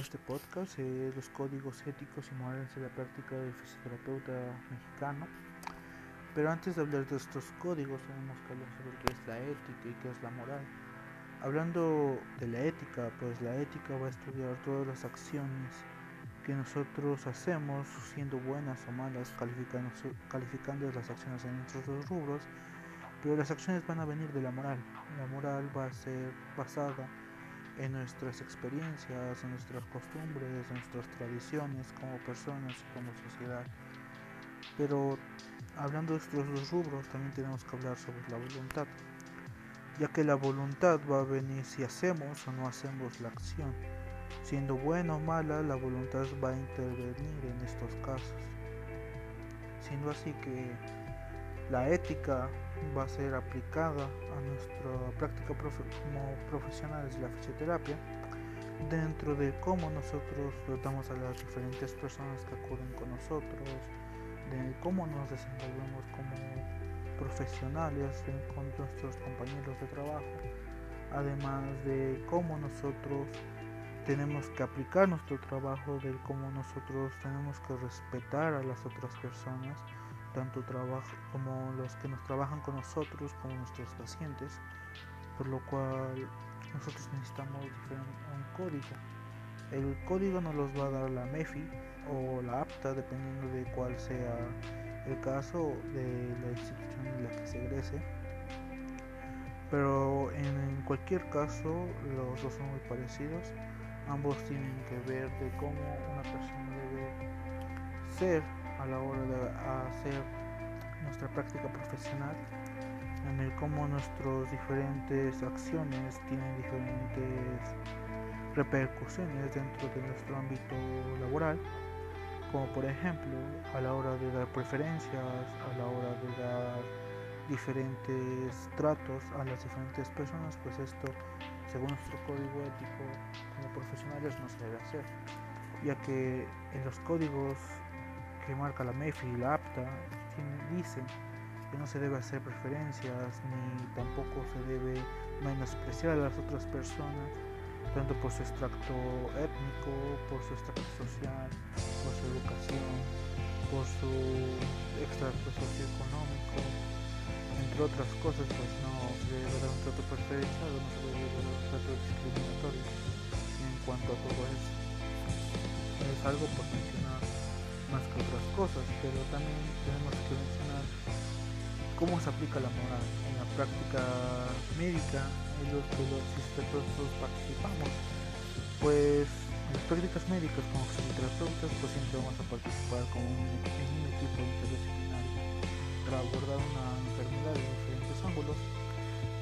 para este podcast, eh, los códigos éticos y morales de la práctica del fisioterapeuta mexicano. Pero antes de hablar de estos códigos, tenemos que hablar sobre qué es la ética y qué es la moral. Hablando de la ética, pues la ética va a estudiar todas las acciones que nosotros hacemos, siendo buenas o malas, calificando, calificando las acciones en nuestros rubros, pero las acciones van a venir de la moral. La moral va a ser basada en nuestras experiencias, en nuestras costumbres, en nuestras tradiciones como personas y como sociedad. Pero hablando de estos dos rubros, también tenemos que hablar sobre la voluntad, ya que la voluntad va a venir si hacemos o no hacemos la acción. Siendo buena o mala, la voluntad va a intervenir en estos casos. Siendo así que la ética va a ser aplicada a nuestra práctica como profesionales de la fisioterapia dentro de cómo nosotros tratamos a las diferentes personas que acuden con nosotros, de cómo nos desenvolvemos como profesionales con nuestros compañeros de trabajo, además de cómo nosotros tenemos que aplicar nuestro trabajo, de cómo nosotros tenemos que respetar a las otras personas tanto trabajo como los que nos trabajan con nosotros como nuestros pacientes, por lo cual nosotros necesitamos un código. El código nos los va a dar la MEFI o la APTA, dependiendo de cuál sea el caso de la institución en la que se egrese. Pero en cualquier caso, los dos son muy parecidos. Ambos tienen que ver de cómo una persona debe ser a la hora de hacer nuestra práctica profesional, en el cómo nuestras diferentes acciones tienen diferentes repercusiones dentro de nuestro ámbito laboral, como por ejemplo a la hora de dar preferencias, a la hora de dar diferentes tratos a las diferentes personas, pues esto, según nuestro código ético como profesionales, no se debe hacer, ya que en los códigos que marca la MEFI y la APTA dicen que no se debe hacer preferencias ni tampoco se debe menospreciar a las otras personas tanto por su extracto étnico, por su extracto social, por su educación, por su extracto socioeconómico, entre otras cosas, pues no se debe dar un trato preferencial, no se debe dar un trato discriminatorio en cuanto a todo eso. Es algo por mencionar pero también tenemos que mencionar cómo se aplica la moral en la práctica médica en los que los fisioterapeutas participamos. Pues en las prácticas médicas como fisioterapeutas pues siempre vamos a participar con un, en un equipo interdisciplinario para abordar una enfermedad de diferentes ángulos,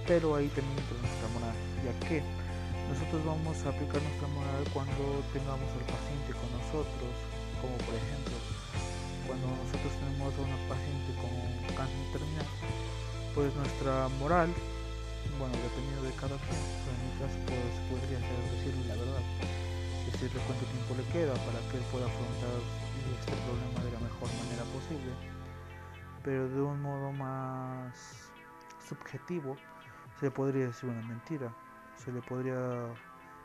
pero ahí también entra nuestra moral, ya que nosotros vamos a aplicar nuestra moral cuando tengamos al paciente con nosotros, como por ejemplo cuando nosotros tenemos a una paciente con cáncer terminal, pues nuestra moral, bueno, dependiendo de cada quien, en mi caso pues, podría ser decirle la verdad, decirle cuánto tiempo le queda para que él pueda afrontar este problema de la mejor manera posible, pero de un modo más subjetivo se le podría decir una mentira, se le podría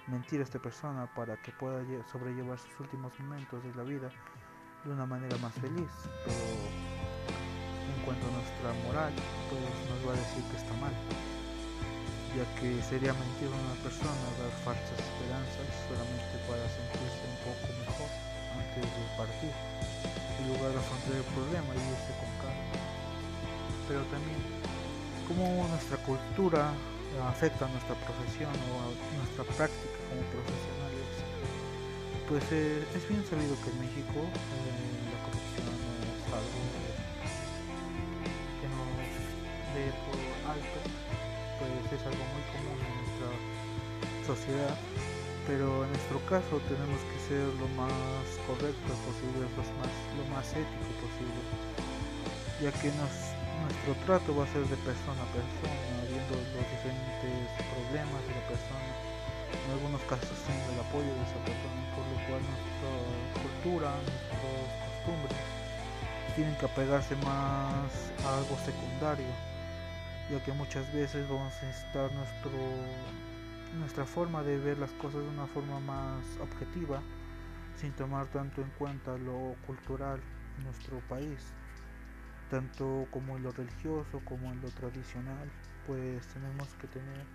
mentir a esta persona para que pueda sobrellevar sus últimos momentos de la vida de una manera más feliz. Pero en cuanto a nuestra moral, pues nos va a decir que está mal, ya que sería mentir a una persona dar falsas esperanzas solamente para sentirse un poco mejor antes de partir, en lugar de afrontar el problema y irse con calma. Pero también, como nuestra cultura afecta a nuestra profesión o a nuestra práctica como profesionales, pues eh, es bien sabido que en México eh, la corrupción es algo que nos ve por alto, pues es algo muy común en nuestra sociedad, pero en nuestro caso tenemos que ser lo más correcto posible, lo más, lo más ético posible, ya que nuestro trato va a ser de persona a persona, viendo los diferentes problemas de la persona. En algunos casos tengo el apoyo de esa persona, por lo cual nuestra cultura, nuestras costumbres tienen que apegarse más a algo secundario, ya que muchas veces vamos a necesitar nuestro nuestra forma de ver las cosas de una forma más objetiva, sin tomar tanto en cuenta lo cultural en nuestro país, tanto como en lo religioso como en lo tradicional, pues tenemos que tener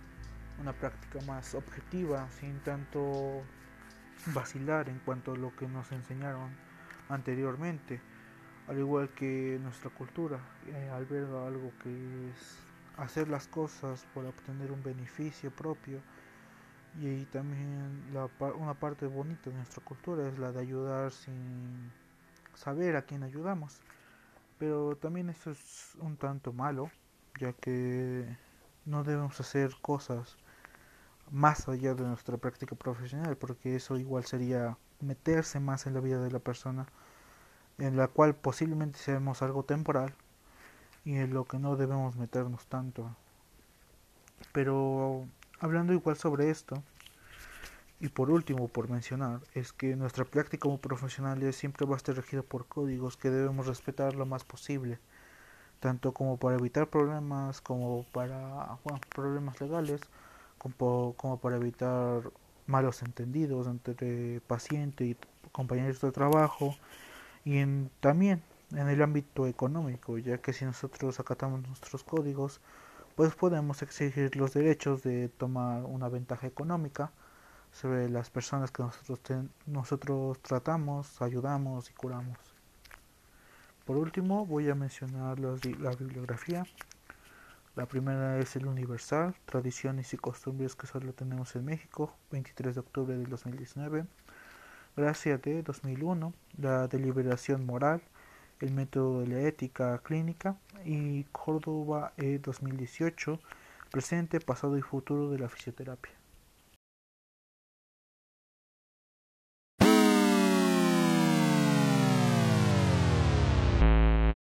una práctica más objetiva, sin tanto vacilar en cuanto a lo que nos enseñaron anteriormente, al igual que nuestra cultura, eh, alberga algo que es hacer las cosas por obtener un beneficio propio. Y también la, una parte bonita de nuestra cultura es la de ayudar sin saber a quién ayudamos. Pero también eso es un tanto malo ya que no debemos hacer cosas más allá de nuestra práctica profesional porque eso igual sería meterse más en la vida de la persona en la cual posiblemente seamos algo temporal y en lo que no debemos meternos tanto. Pero hablando igual sobre esto, y por último, por mencionar, es que nuestra práctica como profesionales siempre va a estar regida por códigos que debemos respetar lo más posible, tanto como para evitar problemas, como para problemas legales, como, para evitar malos entendidos entre paciente y compañeros de trabajo, y también en el ámbito económico, ya que si nosotros acatamos nuestros códigos, pues podemos exigir los derechos de tomar una ventaja económica sobre las personas que nosotros, nosotros tratamos, ayudamos y curamos. Por último, voy a mencionar la bibliografía. La primera es el Universal, Tradiciones y Costumbres que solo tenemos en México, 23 de octubre del 2019. Gracia de 2001, La Deliberación Moral, el método de la ética clínica y Córdoba E 2018, presente, pasado y futuro de la fisioterapia.